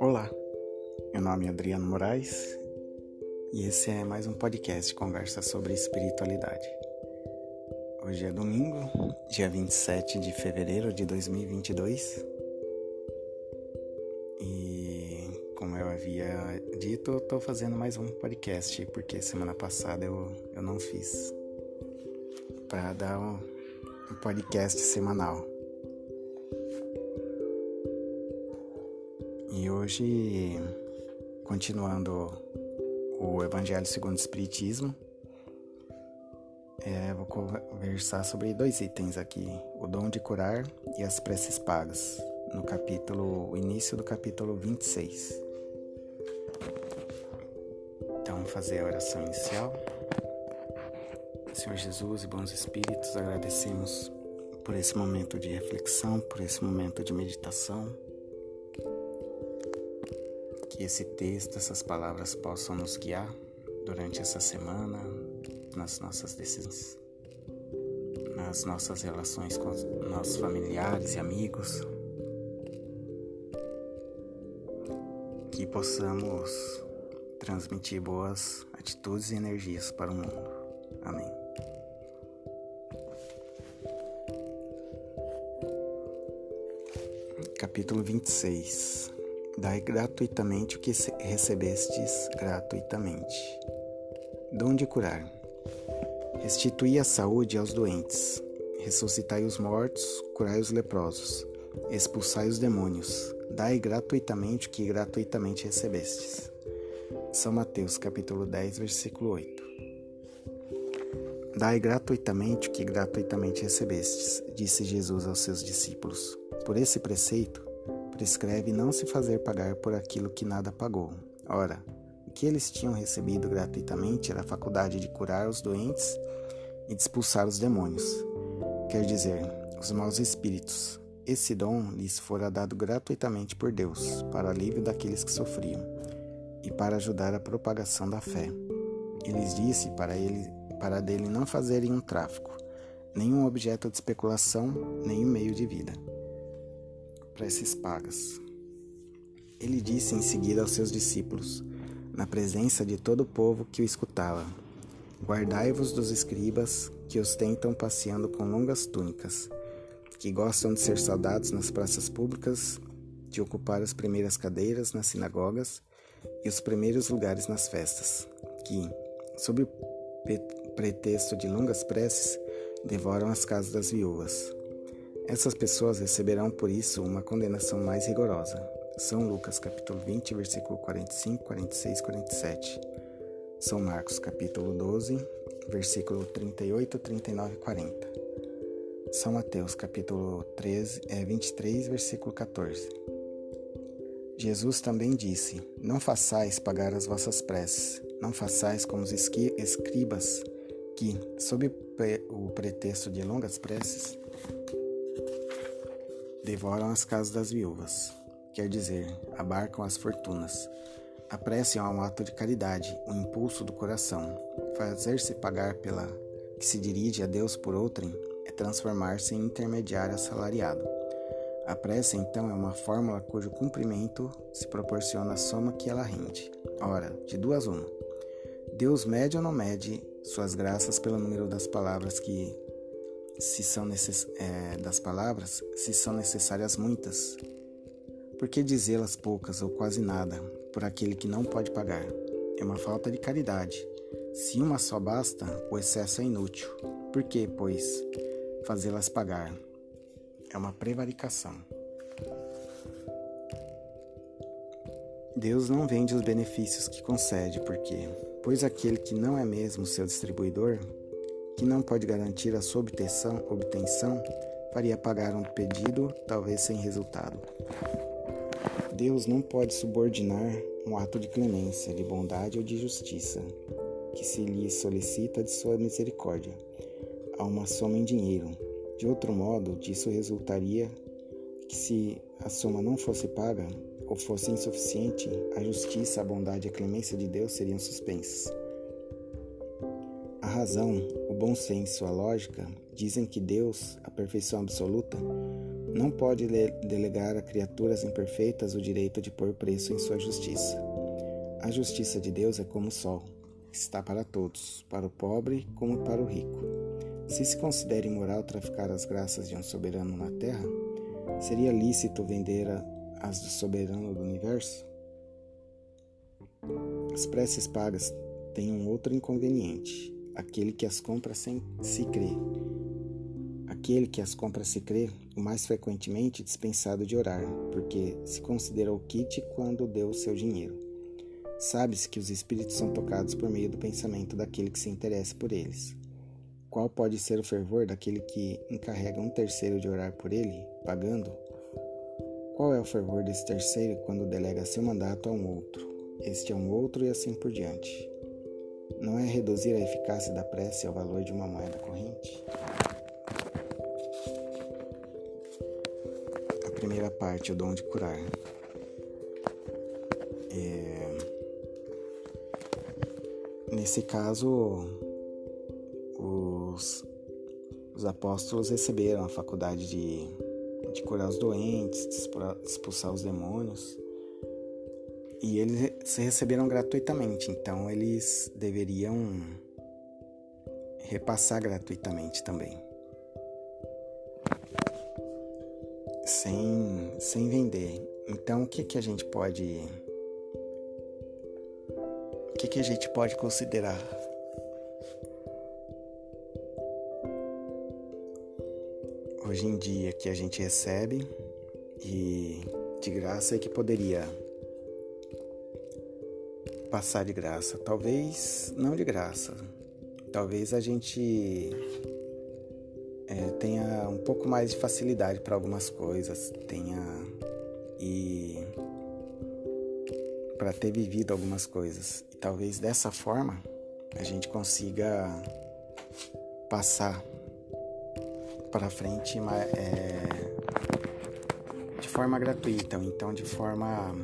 Olá, meu nome é Adriano Moraes e esse é mais um podcast conversa sobre espiritualidade. Hoje é domingo, dia 27 de fevereiro de 2022 e como eu havia dito, eu tô fazendo mais um podcast porque semana passada eu, eu não fiz para dar um podcast semanal. E hoje, continuando o Evangelho segundo o Espiritismo, é, vou conversar sobre dois itens aqui: o dom de curar e as preces pagas, no capítulo, o início do capítulo 26. Então, fazer a oração inicial. Senhor Jesus e bons espíritos, agradecemos por esse momento de reflexão, por esse momento de meditação. Que esse texto, essas palavras possam nos guiar durante essa semana nas nossas decisões, nas nossas relações com os nossos familiares e amigos. Que possamos transmitir boas atitudes e energias para o mundo. Amém. Capítulo 26 Dai gratuitamente o que recebestes gratuitamente. Dom de curar. Restituí a saúde aos doentes. Ressuscitai os mortos, curai os leprosos. Expulsai os demônios. Dai gratuitamente o que gratuitamente recebestes. São Mateus, capítulo 10, versículo 8. Dai gratuitamente o que gratuitamente recebestes, disse Jesus aos seus discípulos. Por esse preceito, prescreve não se fazer pagar por aquilo que nada pagou. Ora, o que eles tinham recebido gratuitamente era a faculdade de curar os doentes e de expulsar os demônios, quer dizer, os maus espíritos. Esse dom lhes fora dado gratuitamente por Deus, para alívio daqueles que sofriam e para ajudar a propagação da fé. Ele lhes disse para ele para dele não fazerem um tráfico, nenhum objeto de especulação, nem um meio de vida. Preces pagas. Ele disse em seguida aos seus discípulos, na presença de todo o povo que o escutava: Guardai-vos dos escribas que ostentam passeando com longas túnicas, que gostam de ser saudados nas praças públicas, de ocupar as primeiras cadeiras nas sinagogas e os primeiros lugares nas festas, que, sob o pretexto de longas preces, devoram as casas das viúvas. Essas pessoas receberão por isso uma condenação mais rigorosa. São Lucas capítulo 20, versículo 45, 46, 47. São Marcos capítulo 12, versículo 38, 39 e 40. São Mateus capítulo 13, é, 23, versículo 14. Jesus também disse: Não façais pagar as vossas preces, não façais como os escribas que, sob o pretexto de longas preces, devoram as casas das viúvas, quer dizer, abarcam as fortunas. A prece é um ato de caridade, um impulso do coração. Fazer-se pagar pela que se dirige a Deus por outrem é transformar-se em intermediário assalariado. A prece, então, é uma fórmula cujo cumprimento se proporciona a soma que ela rende. Ora, de duas uma. Deus mede ou não mede suas graças pelo número das palavras que se são necess... É, das palavras se são necessárias muitas. Por que dizê-las poucas ou quase nada por aquele que não pode pagar? É uma falta de caridade. Se uma só basta o excesso é inútil. Por que pois fazê-las pagar? É uma prevaricação. Deus não vende os benefícios que concede, porque, pois aquele que não é mesmo seu distribuidor, que não pode garantir a sua obtenção, obtenção faria pagar um pedido, talvez sem resultado. Deus não pode subordinar um ato de clemência, de bondade ou de justiça, que se lhe solicita de sua misericórdia, a uma soma em dinheiro. De outro modo, disso resultaria que, se a soma não fosse paga, ou fosse insuficiente, a justiça, a bondade e a clemência de Deus seriam suspensas. Razão, o bom senso, a lógica dizem que Deus, a perfeição absoluta, não pode delegar a criaturas imperfeitas o direito de pôr preço em sua justiça. A justiça de Deus é como o sol, está para todos, para o pobre como para o rico. Se se considera imoral traficar as graças de um soberano na terra, seria lícito vender as do soberano do universo? As preces pagas têm um outro inconveniente, aquele que as compra sem se crer. Aquele que as compra se crê, o mais frequentemente dispensado de orar, porque se considera o kit quando deu o seu dinheiro. Sabe-se que os espíritos são tocados por meio do pensamento daquele que se interessa por eles. Qual pode ser o fervor daquele que encarrega um terceiro de orar por ele, pagando? Qual é o fervor desse terceiro quando delega seu mandato a um outro? Este a um outro e assim por diante. Não é reduzir a eficácia da prece ao valor de uma moeda corrente? A primeira parte, o dom de curar. Nesse caso, os, os apóstolos receberam a faculdade de, de curar os doentes, de expulsar os demônios. E eles se receberam gratuitamente, então eles deveriam repassar gratuitamente também. Sem, sem vender. Então, o que, que a gente pode o que, que a gente pode considerar? Hoje em dia que a gente recebe e de graça é que poderia passar de graça. Talvez não de graça. Talvez a gente é, tenha um pouco mais de facilidade para algumas coisas, tenha e para ter vivido algumas coisas. E talvez dessa forma a gente consiga passar para frente é, de forma gratuita, ou então de forma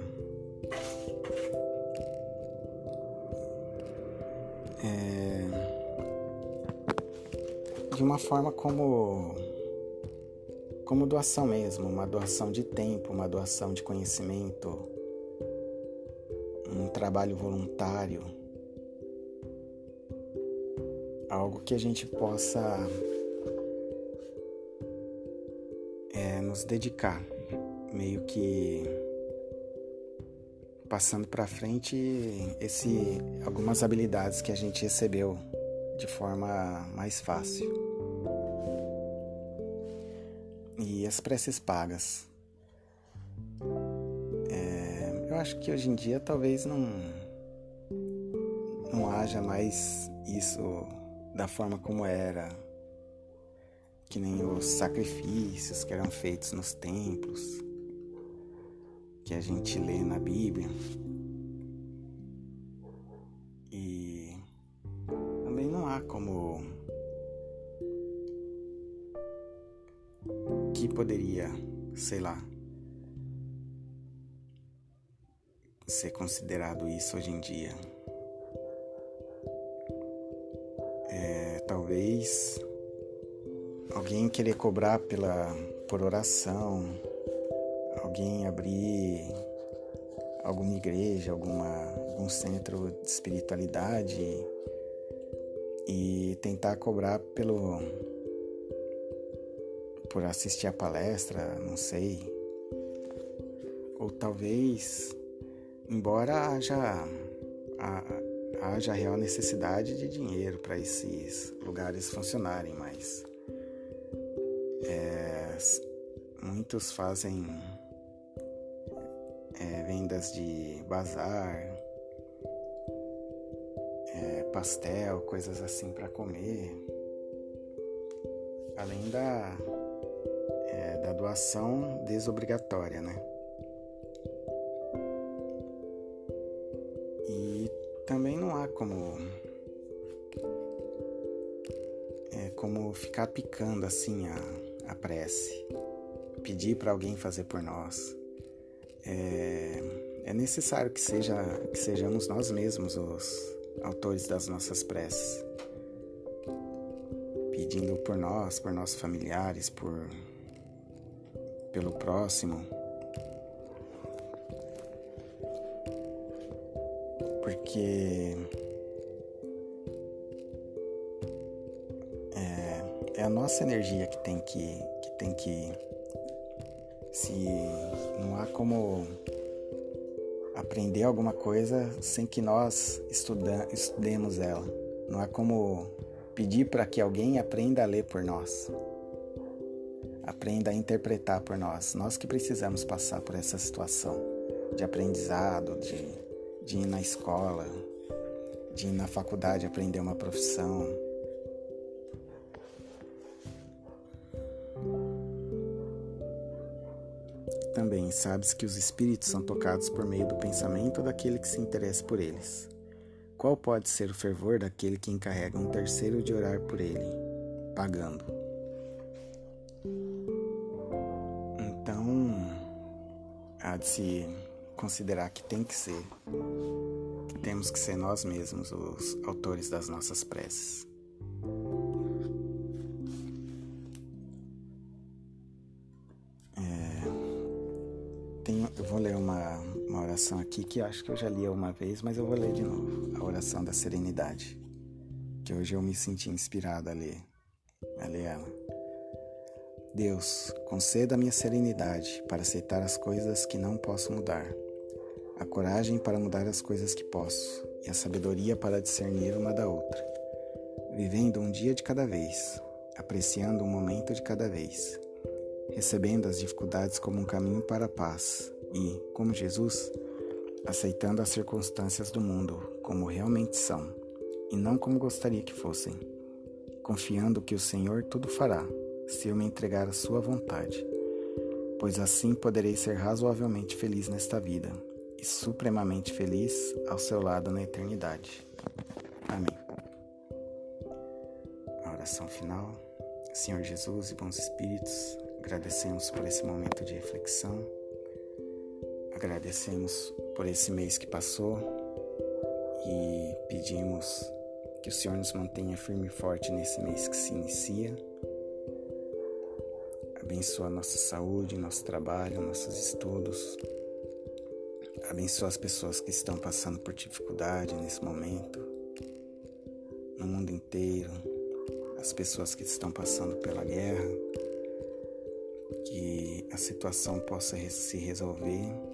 é, de uma forma como como doação mesmo, uma doação de tempo, uma doação de conhecimento, um trabalho voluntário, algo que a gente possa é, nos dedicar, meio que passando para frente esse algumas habilidades que a gente recebeu de forma mais fácil. E as preces pagas. Eu acho que hoje em dia talvez não não haja mais isso da forma como era, que nem os sacrifícios que eram feitos nos templos, que a gente lê na Bíblia. E também não há como que poderia, sei lá, ser considerado isso hoje em dia. É, talvez alguém querer cobrar pela, por oração, alguém abrir alguma igreja, alguma, algum centro de espiritualidade e tentar cobrar pelo por assistir a palestra, não sei. Ou talvez embora haja, haja real necessidade de dinheiro para esses lugares funcionarem, mas é, muitos fazem é, vendas de bazar, é, pastel, coisas assim para comer, além da, é, da doação desobrigatória, né? também não há como é como ficar picando assim a, a prece, pedir para alguém fazer por nós. É, é necessário que, seja, que sejamos nós mesmos os autores das nossas preces. pedindo por nós, por nossos familiares, por pelo próximo. Porque é, é a nossa energia que tem que, que tem que se não há como aprender alguma coisa sem que nós estuda, estudemos ela. Não há como pedir para que alguém aprenda a ler por nós. Aprenda a interpretar por nós. Nós que precisamos passar por essa situação de aprendizado, de, de ir na escola, de ir na faculdade aprender uma profissão, Também sabes que os espíritos são tocados por meio do pensamento daquele que se interessa por eles. Qual pode ser o fervor daquele que encarrega um terceiro de orar por ele, pagando? Então, há de se considerar que tem que ser, que temos que ser nós mesmos os autores das nossas preces. Oração aqui que acho que eu já li uma vez, mas eu vou ler de novo. A oração da serenidade. Que hoje eu me senti inspirado a ler. A ler ela. Deus, conceda-me a serenidade para aceitar as coisas que não posso mudar, a coragem para mudar as coisas que posso e a sabedoria para discernir uma da outra, vivendo um dia de cada vez, apreciando um momento de cada vez recebendo as dificuldades como um caminho para a paz e, como Jesus, aceitando as circunstâncias do mundo como realmente são e não como gostaria que fossem, confiando que o Senhor tudo fará se eu me entregar à Sua vontade, pois assim poderei ser razoavelmente feliz nesta vida e supremamente feliz ao seu lado na eternidade. Amém. A oração final. Senhor Jesus e bons espíritos, Agradecemos por esse momento de reflexão. Agradecemos por esse mês que passou e pedimos que o Senhor nos mantenha firme e forte nesse mês que se inicia. Abençoa nossa saúde, nosso trabalho, nossos estudos. Abençoa as pessoas que estão passando por dificuldade nesse momento, no mundo inteiro, as pessoas que estão passando pela guerra que a situação possa se resolver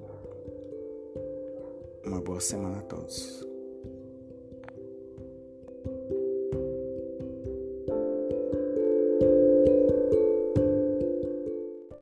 Uma boa semana a todos.